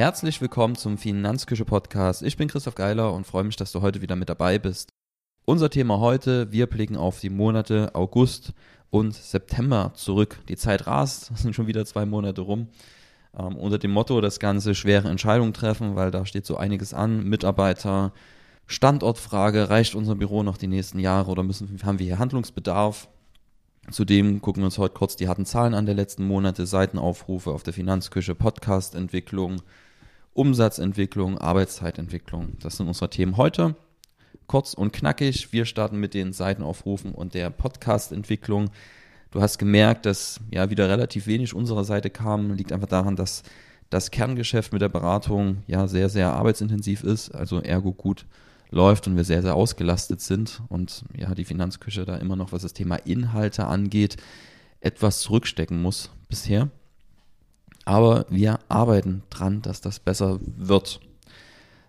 Herzlich willkommen zum Finanzküche Podcast. Ich bin Christoph Geiler und freue mich, dass du heute wieder mit dabei bist. Unser Thema heute, wir blicken auf die Monate August und September zurück. Die Zeit rast, es sind schon wieder zwei Monate rum. Ähm, unter dem Motto, das Ganze schwere Entscheidungen treffen, weil da steht so einiges an. Mitarbeiter, Standortfrage, reicht unser Büro noch die nächsten Jahre oder müssen, haben wir hier Handlungsbedarf? Zudem gucken wir uns heute kurz die harten Zahlen an der letzten Monate, Seitenaufrufe auf der Finanzküche, Podcastentwicklung, Umsatzentwicklung, Arbeitszeitentwicklung. Das sind unsere Themen heute. Kurz und knackig. Wir starten mit den Seitenaufrufen und der Podcastentwicklung. Du hast gemerkt, dass ja wieder relativ wenig unserer Seite kam. Liegt einfach daran, dass das Kerngeschäft mit der Beratung ja sehr, sehr arbeitsintensiv ist, also ergo gut läuft und wir sehr, sehr ausgelastet sind und ja, die Finanzküche da immer noch, was das Thema Inhalte angeht, etwas zurückstecken muss bisher. Aber wir arbeiten dran, dass das besser wird.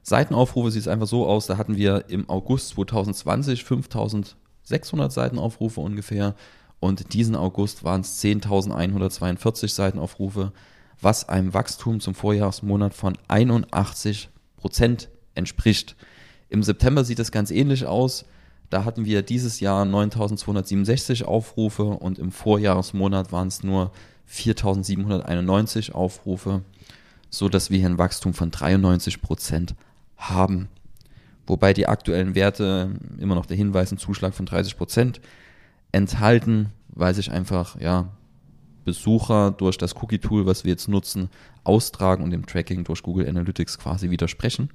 Seitenaufrufe sieht es einfach so aus, da hatten wir im August 2020 5600 Seitenaufrufe ungefähr und diesen August waren es 10.142 Seitenaufrufe, was einem Wachstum zum Vorjahresmonat von 81 Prozent entspricht. Im September sieht es ganz ähnlich aus. Da hatten wir dieses Jahr 9267 Aufrufe und im Vorjahresmonat waren es nur 4791 Aufrufe, so dass wir hier ein Wachstum von 93 Prozent haben. Wobei die aktuellen Werte immer noch der Hinweis, einen Zuschlag von 30 Prozent enthalten, weil sich einfach, ja, Besucher durch das Cookie-Tool, was wir jetzt nutzen, austragen und dem Tracking durch Google Analytics quasi widersprechen.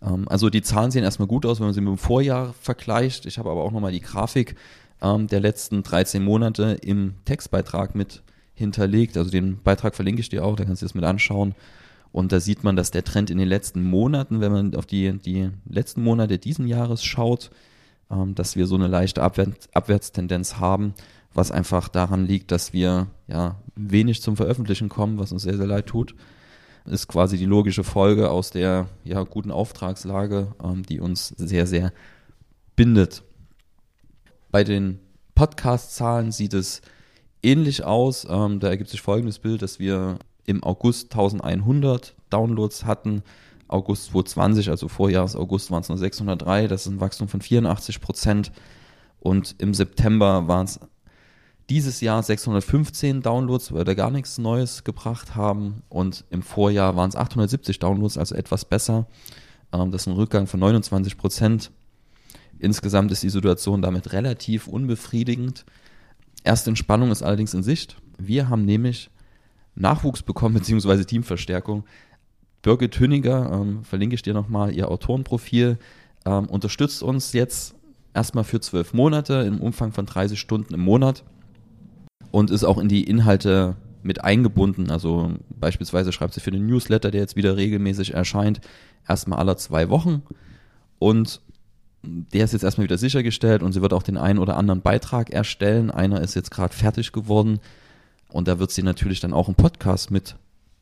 Ähm, also die Zahlen sehen erstmal gut aus, wenn man sie mit dem Vorjahr vergleicht. Ich habe aber auch nochmal die Grafik ähm, der letzten 13 Monate im Textbeitrag mit hinterlegt. Also den Beitrag verlinke ich dir auch, da kannst du das mit anschauen. Und da sieht man, dass der Trend in den letzten Monaten, wenn man auf die, die letzten Monate diesen Jahres schaut, ähm, dass wir so eine leichte Abwärts Abwärtstendenz haben, was einfach daran liegt, dass wir ja wenig zum Veröffentlichen kommen, was uns sehr, sehr leid tut ist quasi die logische Folge aus der ja, guten Auftragslage, ähm, die uns sehr, sehr bindet. Bei den Podcast-Zahlen sieht es ähnlich aus. Ähm, da ergibt sich folgendes Bild, dass wir im August 1100 Downloads hatten. August 2020, also Vorjahres August waren es nur 603, das ist ein Wachstum von 84 Prozent. Und im September waren es dieses Jahr 615 Downloads, weil wir gar nichts Neues gebracht haben. Und im Vorjahr waren es 870 Downloads, also etwas besser. Ähm, das ist ein Rückgang von 29 Prozent. Insgesamt ist die Situation damit relativ unbefriedigend. Erste Entspannung ist allerdings in Sicht. Wir haben nämlich Nachwuchs bekommen, beziehungsweise Teamverstärkung. Birgit Hünniger, ähm, verlinke ich dir nochmal ihr Autorenprofil, ähm, unterstützt uns jetzt erstmal für zwölf Monate im Umfang von 30 Stunden im Monat und ist auch in die Inhalte mit eingebunden. Also beispielsweise schreibt sie für den Newsletter, der jetzt wieder regelmäßig erscheint, erstmal alle zwei Wochen. Und der ist jetzt erstmal wieder sichergestellt und sie wird auch den einen oder anderen Beitrag erstellen. Einer ist jetzt gerade fertig geworden und da wird sie natürlich dann auch im Podcast mit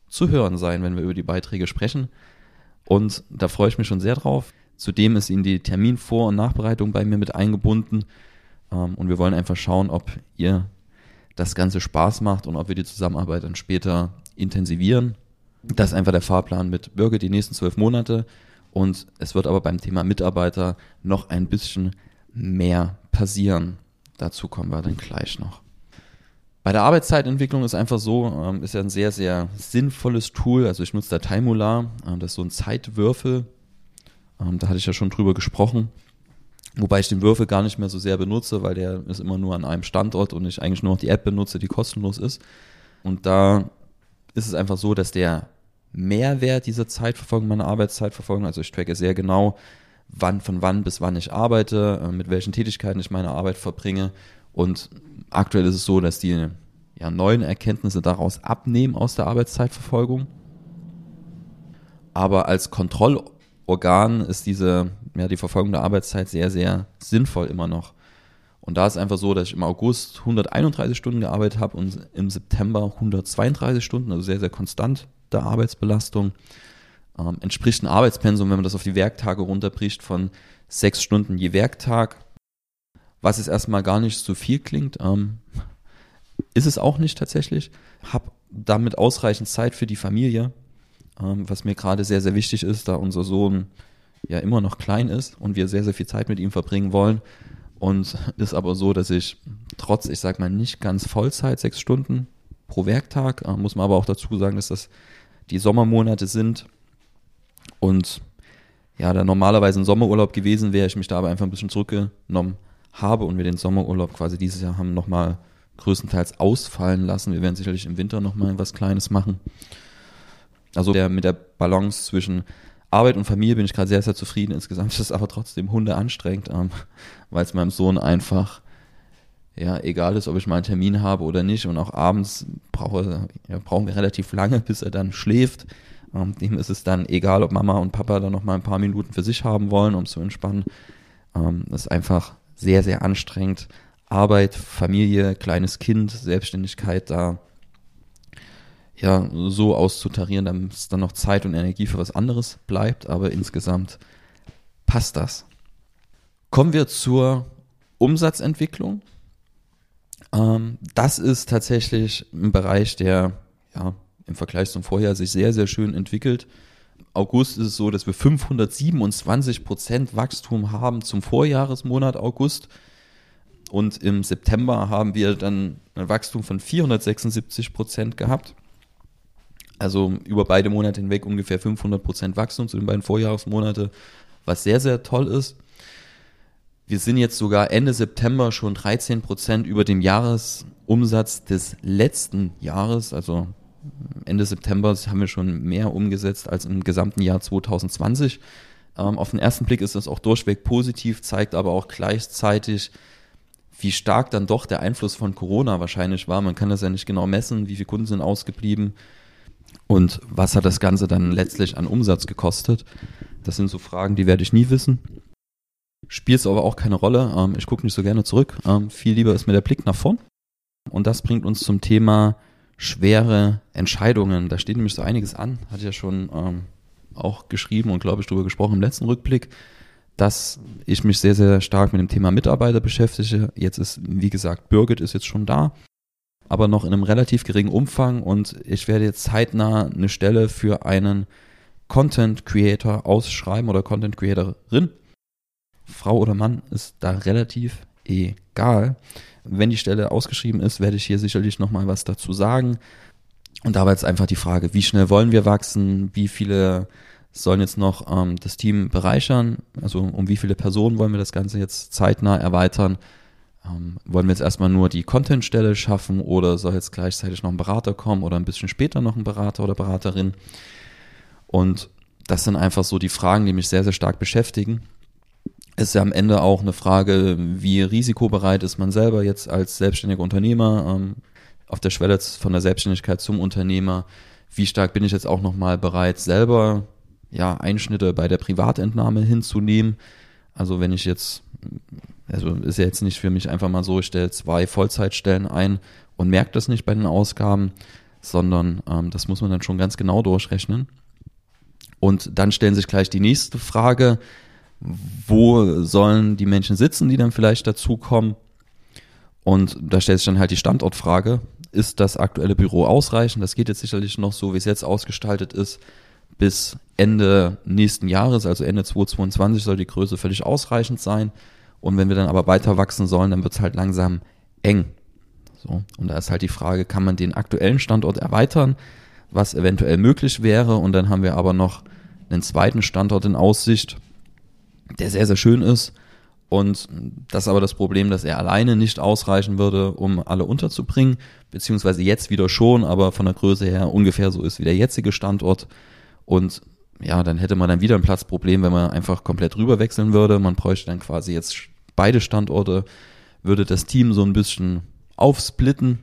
zu hören sein, wenn wir über die Beiträge sprechen. Und da freue ich mich schon sehr drauf. Zudem ist in die Terminvor- und Nachbereitung bei mir mit eingebunden. Ähm, und wir wollen einfach schauen, ob ihr das Ganze Spaß macht und ob wir die Zusammenarbeit dann später intensivieren. Das ist einfach der Fahrplan mit Bürger die nächsten zwölf Monate. Und es wird aber beim Thema Mitarbeiter noch ein bisschen mehr passieren. Dazu kommen wir dann gleich noch. Bei der Arbeitszeitentwicklung ist einfach so, ähm, ist ja ein sehr, sehr sinnvolles Tool. Also ich nutze da Timeolar, ähm, das ist so ein Zeitwürfel. Ähm, da hatte ich ja schon drüber gesprochen. Wobei ich den Würfel gar nicht mehr so sehr benutze, weil der ist immer nur an einem Standort und ich eigentlich nur noch die App benutze, die kostenlos ist. Und da ist es einfach so, dass der Mehrwert dieser Zeitverfolgung, meiner Arbeitszeitverfolgung, also ich tracke sehr genau, wann, von wann bis wann ich arbeite, äh, mit welchen Tätigkeiten ich meine Arbeit verbringe. Und aktuell ist es so, dass die ja, neuen Erkenntnisse daraus abnehmen aus der Arbeitszeitverfolgung. Aber als Kontrollorgan ist diese ja, die Verfolgung der Arbeitszeit sehr, sehr sinnvoll immer noch. Und da ist einfach so, dass ich im August 131 Stunden gearbeitet habe und im September 132 Stunden, also sehr, sehr konstant der Arbeitsbelastung. Ähm, entspricht ein Arbeitspensum, wenn man das auf die Werktage runterbricht, von sechs Stunden je Werktag. Was jetzt erstmal gar nicht so viel klingt, ähm, ist es auch nicht tatsächlich. Hab damit ausreichend Zeit für die Familie. ähm, was mir gerade sehr, sehr wichtig ist, da unser Sohn ja immer noch klein ist und wir sehr, sehr viel Zeit mit ihm verbringen wollen. Und ist aber so, dass ich trotz, ich sag mal, nicht ganz Vollzeit, sechs Stunden pro Werktag, äh, muss man aber auch dazu sagen, dass das die Sommermonate sind. Und ja, da normalerweise ein Sommerurlaub gewesen wäre, ich mich da aber einfach ein bisschen zurückgenommen habe und wir den Sommerurlaub quasi dieses Jahr haben nochmal größtenteils ausfallen lassen. Wir werden sicherlich im Winter nochmal was Kleines machen. Also der, mit der Balance zwischen Arbeit und Familie bin ich gerade sehr, sehr zufrieden. Insgesamt ist es aber trotzdem Hunde anstrengend, ähm, weil es meinem Sohn einfach ja, egal ist, ob ich mal einen Termin habe oder nicht. Und auch abends brauche, ja, brauchen wir relativ lange, bis er dann schläft. Ähm, dem ist es dann egal, ob Mama und Papa dann noch mal ein paar Minuten für sich haben wollen, um zu entspannen. Ähm, das ist einfach sehr, sehr anstrengend. Arbeit, Familie, kleines Kind, Selbstständigkeit da ja so auszutarieren, damit es dann noch Zeit und Energie für was anderes bleibt. Aber insgesamt passt das. Kommen wir zur Umsatzentwicklung. Ähm, das ist tatsächlich ein Bereich, der ja im Vergleich zum Vorjahr sich sehr, sehr schön entwickelt. August ist es so, dass wir 527 Prozent Wachstum haben zum Vorjahresmonat August. Und im September haben wir dann ein Wachstum von 476 Prozent gehabt. Also über beide Monate hinweg ungefähr 500 Prozent Wachstum zu den beiden Vorjahresmonate, was sehr, sehr toll ist. Wir sind jetzt sogar Ende September schon 13 Prozent über dem Jahresumsatz des letzten Jahres. Also Ende September haben wir schon mehr umgesetzt als im gesamten Jahr 2020. Ähm, auf den ersten Blick ist das auch durchweg positiv, zeigt aber auch gleichzeitig, wie stark dann doch der Einfluss von Corona wahrscheinlich war. Man kann das ja nicht genau messen, wie viele Kunden sind ausgeblieben und was hat das Ganze dann letztlich an Umsatz gekostet. Das sind so Fragen, die werde ich nie wissen spielt es aber auch keine Rolle. Ähm, ich gucke nicht so gerne zurück. Ähm, viel lieber ist mir der Blick nach vorn. Und das bringt uns zum Thema schwere Entscheidungen. Da steht nämlich so einiges an. Hatte ich ja schon ähm, auch geschrieben und glaube ich darüber gesprochen im letzten Rückblick, dass ich mich sehr, sehr stark mit dem Thema Mitarbeiter beschäftige. Jetzt ist, wie gesagt, Birgit ist jetzt schon da, aber noch in einem relativ geringen Umfang und ich werde jetzt zeitnah eine Stelle für einen Content Creator ausschreiben oder Content Creatorin Frau oder Mann ist da relativ egal. Wenn die Stelle ausgeschrieben ist, werde ich hier sicherlich nochmal was dazu sagen. Und da war jetzt einfach die Frage, wie schnell wollen wir wachsen? Wie viele sollen jetzt noch ähm, das Team bereichern? Also um wie viele Personen wollen wir das Ganze jetzt zeitnah erweitern? Ähm, wollen wir jetzt erstmal nur die Content-Stelle schaffen oder soll jetzt gleichzeitig noch ein Berater kommen oder ein bisschen später noch ein Berater oder Beraterin? Und das sind einfach so die Fragen, die mich sehr, sehr stark beschäftigen ist ja am Ende auch eine Frage, wie risikobereit ist man selber jetzt als selbstständiger Unternehmer ähm, auf der Schwelle von der Selbstständigkeit zum Unternehmer. Wie stark bin ich jetzt auch nochmal bereit, selber ja, Einschnitte bei der Privatentnahme hinzunehmen? Also wenn ich jetzt, also ist ja jetzt nicht für mich einfach mal so, ich stelle zwei Vollzeitstellen ein und merke das nicht bei den Ausgaben, sondern ähm, das muss man dann schon ganz genau durchrechnen. Und dann stellen sich gleich die nächste Frage, wo sollen die Menschen sitzen, die dann vielleicht dazukommen. Und da stellt sich dann halt die Standortfrage, ist das aktuelle Büro ausreichend? Das geht jetzt sicherlich noch so, wie es jetzt ausgestaltet ist, bis Ende nächsten Jahres, also Ende 2022 soll die Größe völlig ausreichend sein. Und wenn wir dann aber weiter wachsen sollen, dann wird es halt langsam eng. So. Und da ist halt die Frage, kann man den aktuellen Standort erweitern, was eventuell möglich wäre? Und dann haben wir aber noch einen zweiten Standort in Aussicht, der sehr, sehr schön ist. Und das ist aber das Problem, dass er alleine nicht ausreichen würde, um alle unterzubringen, beziehungsweise jetzt wieder schon, aber von der Größe her ungefähr so ist wie der jetzige Standort. Und ja, dann hätte man dann wieder ein Platzproblem, wenn man einfach komplett rüberwechseln würde. Man bräuchte dann quasi jetzt beide Standorte, würde das Team so ein bisschen aufsplitten.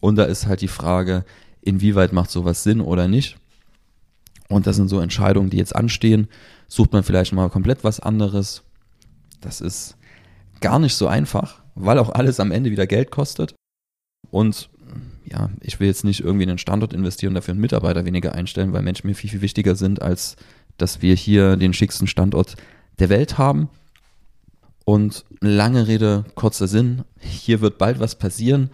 Und da ist halt die Frage, inwieweit macht sowas Sinn oder nicht. Und das sind so Entscheidungen, die jetzt anstehen sucht man vielleicht mal komplett was anderes. Das ist gar nicht so einfach, weil auch alles am Ende wieder Geld kostet. Und ja, ich will jetzt nicht irgendwie in einen Standort investieren und dafür einen Mitarbeiter weniger einstellen, weil Menschen mir viel, viel wichtiger sind, als dass wir hier den schicksten Standort der Welt haben. Und lange Rede, kurzer Sinn, hier wird bald was passieren.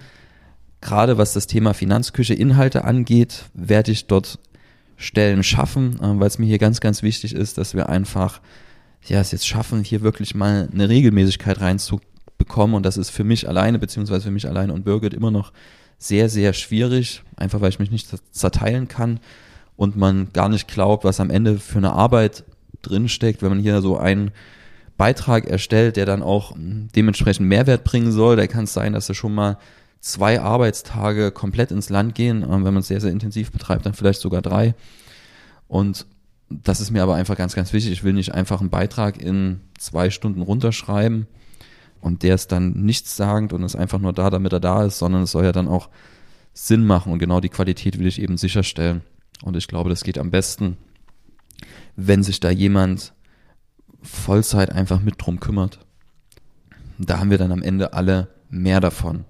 Gerade was das Thema Finanzküche Inhalte angeht, werde ich dort Stellen schaffen, äh, weil es mir hier ganz, ganz wichtig ist, dass wir einfach ja, es jetzt schaffen, hier wirklich mal eine Regelmäßigkeit reinzubekommen. Und das ist für mich alleine, beziehungsweise für mich alleine und Birgit immer noch sehr, sehr schwierig, einfach weil ich mich nicht zerteilen kann und man gar nicht glaubt, was am Ende für eine Arbeit drinsteckt, wenn man hier so einen Beitrag erstellt, der dann auch dementsprechend Mehrwert bringen soll. Da kann es sein, dass er schon mal zwei Arbeitstage komplett ins Land gehen, wenn man es sehr, sehr intensiv betreibt, dann vielleicht sogar drei. Und das ist mir aber einfach ganz, ganz wichtig. Ich will nicht einfach einen Beitrag in zwei Stunden runterschreiben und der ist dann nichtssagend und ist einfach nur da, damit er da ist, sondern es soll ja dann auch Sinn machen und genau die Qualität will ich eben sicherstellen. Und ich glaube, das geht am besten, wenn sich da jemand Vollzeit einfach mit drum kümmert. Da haben wir dann am Ende alle mehr davon.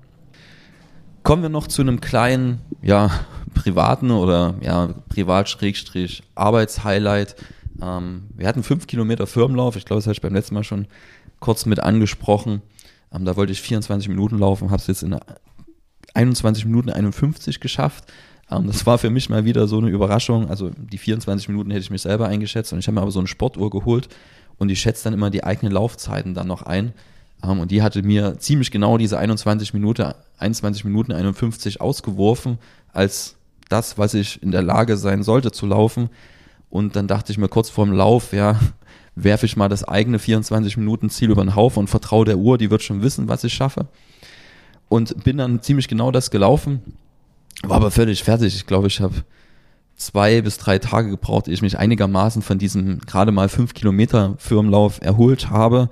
Kommen wir noch zu einem kleinen, ja, privaten oder ja, privat-arbeitshighlight. Ähm, wir hatten fünf Kilometer Firmenlauf. Ich glaube, das habe ich beim letzten Mal schon kurz mit angesprochen. Ähm, da wollte ich 24 Minuten laufen, habe es jetzt in 21 Minuten 51 geschafft. Ähm, das war für mich mal wieder so eine Überraschung. Also die 24 Minuten hätte ich mich selber eingeschätzt und ich habe mir aber so eine Sportuhr geholt und die schätzt dann immer die eigenen Laufzeiten dann noch ein. Um, und die hatte mir ziemlich genau diese 21 Minuten, 21 Minuten 51 ausgeworfen als das, was ich in der Lage sein sollte zu laufen. Und dann dachte ich mir kurz vorm Lauf, ja, werfe ich mal das eigene 24 Minuten Ziel über den Haufen und vertraue der Uhr, die wird schon wissen, was ich schaffe. Und bin dann ziemlich genau das gelaufen, war aber völlig fertig. Ich glaube, ich habe zwei bis drei Tage gebraucht, ehe ich mich einigermaßen von diesem gerade mal fünf Kilometer Firmenlauf erholt habe.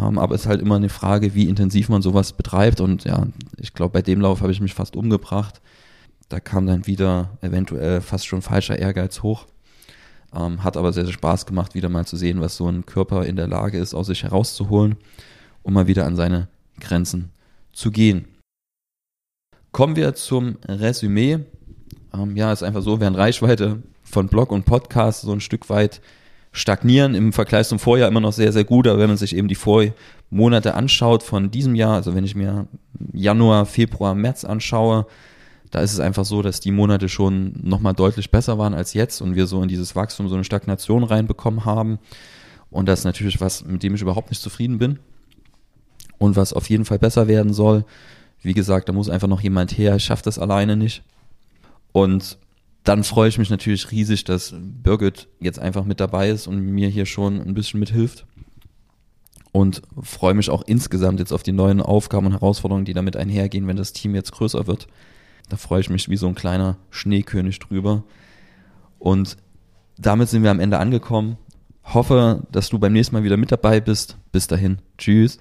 Ähm, aber es ist halt immer eine Frage, wie intensiv man sowas betreibt. Und ja, ich glaube, bei dem Lauf habe ich mich fast umgebracht. Da kam dann wieder eventuell fast schon falscher Ehrgeiz hoch. Ähm, hat aber sehr, sehr Spaß gemacht, wieder mal zu sehen, was so ein Körper in der Lage ist, aus sich herauszuholen, um mal wieder an seine Grenzen zu gehen. Kommen wir zum Resümee. Ähm, ja, ist einfach so, während Reichweite von Blog und Podcast so ein Stück weit stagnieren, im Vergleich zum Vorjahr immer noch sehr, sehr gut, aber wenn man sich eben die Vormonate anschaut von diesem Jahr, also wenn ich mir Januar, Februar, März anschaue, da ist es einfach so, dass die Monate schon nochmal deutlich besser waren als jetzt und wir so in dieses Wachstum so eine Stagnation reinbekommen haben. Und das ist natürlich was, mit dem ich überhaupt nicht zufrieden bin und was auf jeden Fall besser werden soll. Wie gesagt, da muss einfach noch jemand her, ich schaffe das alleine nicht. Und dann freue ich mich natürlich riesig, dass Birgit jetzt einfach mit dabei ist und mir hier schon ein bisschen mithilft. Und freue mich auch insgesamt jetzt auf die neuen Aufgaben und Herausforderungen, die damit einhergehen, wenn das Team jetzt größer wird. Da freue ich mich wie so ein kleiner Schneekönig drüber. Und damit sind wir am Ende angekommen. Hoffe, dass du beim nächsten Mal wieder mit dabei bist. Bis dahin. Tschüss.